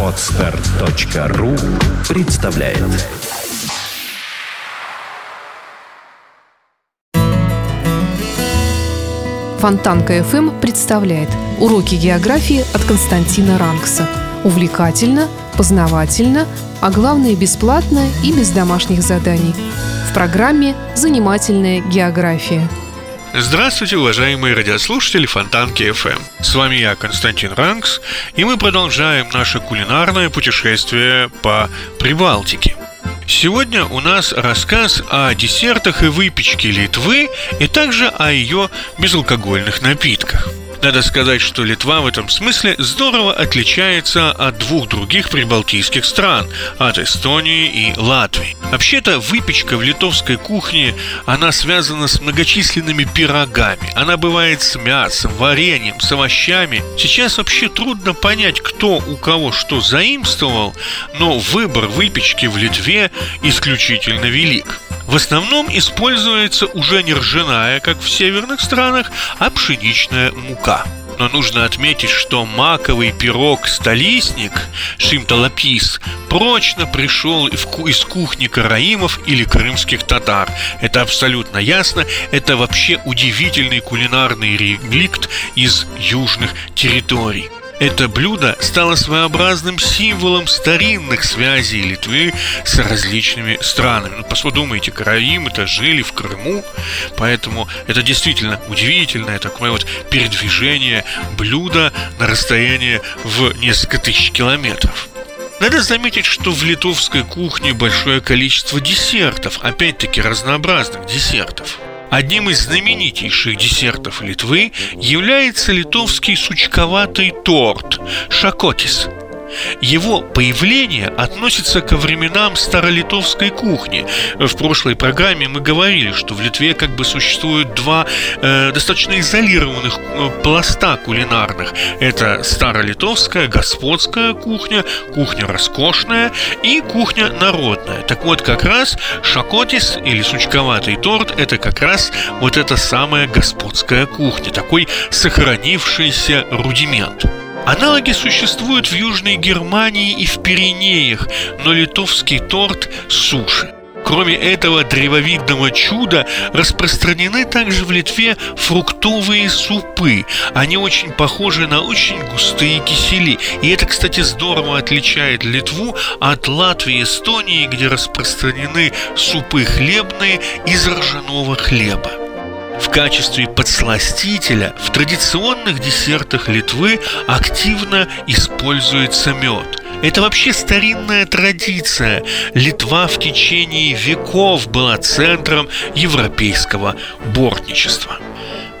Отстар.ру представляет Фонтанка FM представляет уроки географии от Константина Рангса. Увлекательно, познавательно, а главное бесплатно и без домашних заданий. В программе «Занимательная география». Здравствуйте, уважаемые радиослушатели Фонтанки FM. С вами я, Константин Ранкс, и мы продолжаем наше кулинарное путешествие по Прибалтике. Сегодня у нас рассказ о десертах и выпечке Литвы и также о ее безалкогольных напитках – надо сказать, что Литва в этом смысле здорово отличается от двух других прибалтийских стран, от Эстонии и Латвии. Вообще-то выпечка в литовской кухне, она связана с многочисленными пирогами. Она бывает с мясом, вареньем, с овощами. Сейчас вообще трудно понять, кто у кого что заимствовал, но выбор выпечки в Литве исключительно велик. В основном используется уже не ржаная, как в северных странах, а пшеничная мука. Но нужно отметить, что маковый пирог «Столистник» Шимталапис прочно пришел из кухни караимов или крымских татар. Это абсолютно ясно. Это вообще удивительный кулинарный реликт из южных территорий. Это блюдо стало своеобразным символом старинных связей Литвы с различными странами. Ну, подумайте, караимы-то жили в Крыму, поэтому это действительно удивительное такое вот передвижение блюда на расстояние в несколько тысяч километров. Надо заметить, что в литовской кухне большое количество десертов, опять-таки разнообразных десертов. Одним из знаменитейших десертов Литвы является литовский сучковатый торт – шакотис – его появление относится ко временам старолитовской кухни. В прошлой программе мы говорили, что в Литве как бы существуют два э, достаточно изолированных э, пласта кулинарных. Это старолитовская господская кухня, кухня роскошная и кухня народная. Так вот, как раз шакотис или сучковатый торт – это как раз вот эта самая господская кухня, такой сохранившийся рудимент. Аналоги существуют в Южной Германии и в Пиренеях, но литовский торт – суши. Кроме этого древовидного чуда распространены также в Литве фруктовые супы. Они очень похожи на очень густые кисели. И это, кстати, здорово отличает Литву от Латвии и Эстонии, где распространены супы хлебные из ржаного хлеба. В качестве подсластителя в традиционных десертах Литвы активно используется мед. Это вообще старинная традиция. Литва в течение веков была центром европейского бортничества.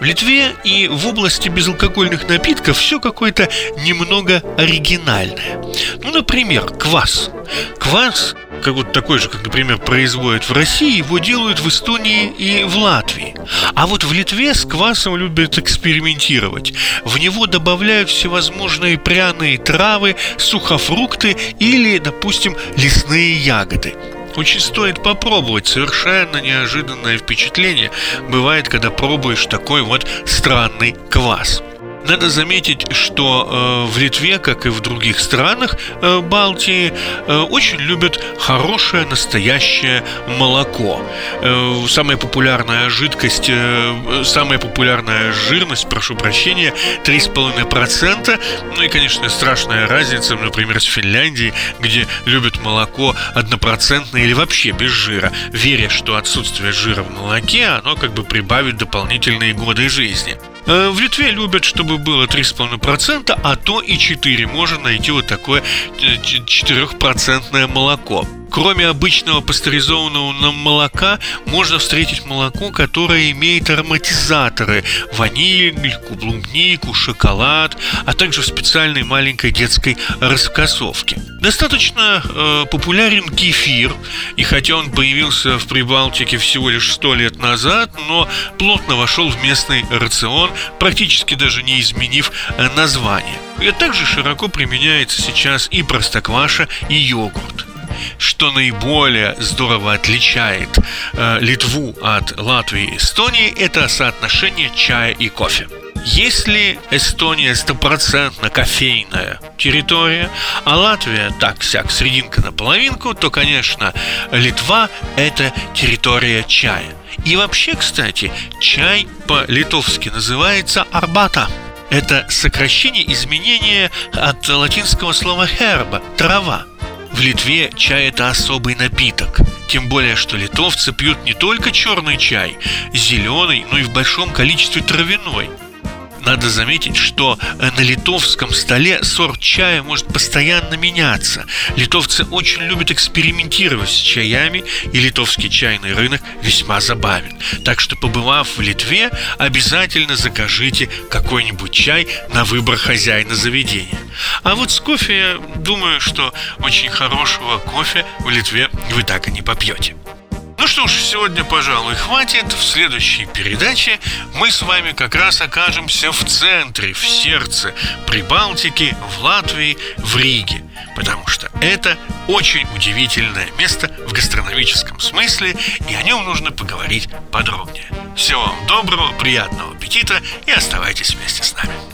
В Литве и в области безалкогольных напитков все какое-то немного оригинальное. Ну, например, квас. Квас как вот такой же, как, например, производят в России, его делают в Эстонии и в Латвии. А вот в Литве с квасом любят экспериментировать. В него добавляют всевозможные пряные травы, сухофрукты или, допустим, лесные ягоды. Очень стоит попробовать. Совершенно неожиданное впечатление бывает, когда пробуешь такой вот странный квас. Надо заметить, что э, в Литве, как и в других странах э, Балтии, э, очень любят хорошее настоящее молоко. Самая популярная жидкость, самая популярная жирность, прошу прощения, 3,5%. Ну и, конечно, страшная разница, например, с Финляндией, где любят молоко однопроцентное или вообще без жира, веря, что отсутствие жира в молоке, оно как бы прибавит дополнительные годы жизни. Э, в Литве любят, чтобы было 3,5%, а то и 4. Можно найти вот такое 4% э, молоко. Кроме обычного пастеризованного молока, можно встретить молоко, которое имеет ароматизаторы – ваниль, клубнику, шоколад, а также в специальной маленькой детской раскосовке. Достаточно э, популярен кефир, и хотя он появился в Прибалтике всего лишь сто лет назад, но плотно вошел в местный рацион, практически даже не изменив э, название. И также широко применяется сейчас и простокваша, и йогурт что наиболее здорово отличает э, Литву от Латвии и Эстонии, это соотношение чая и кофе. Если Эстония стопроцентно кофейная территория, а Латвия так-сяк срединка на половинку, то, конечно, Литва – это территория чая. И вообще, кстати, чай по-литовски называется арбата. Это сокращение изменения от латинского слова herba – трава. В Литве чай – это особый напиток. Тем более, что литовцы пьют не только черный чай, зеленый, но и в большом количестве травяной – надо заметить, что э, на литовском столе сорт чая может постоянно меняться. Литовцы очень любят экспериментировать с чаями, и литовский чайный рынок весьма забавен. Так что, побывав в Литве, обязательно закажите какой-нибудь чай на выбор хозяина заведения. А вот с кофе, думаю, что очень хорошего кофе в Литве вы так и не попьете. Ну что ж, сегодня, пожалуй, хватит. В следующей передаче мы с вами как раз окажемся в центре, в сердце Прибалтики, в Латвии, в Риге. Потому что это очень удивительное место в гастрономическом смысле, и о нем нужно поговорить подробнее. Всего вам доброго, приятного аппетита и оставайтесь вместе с нами.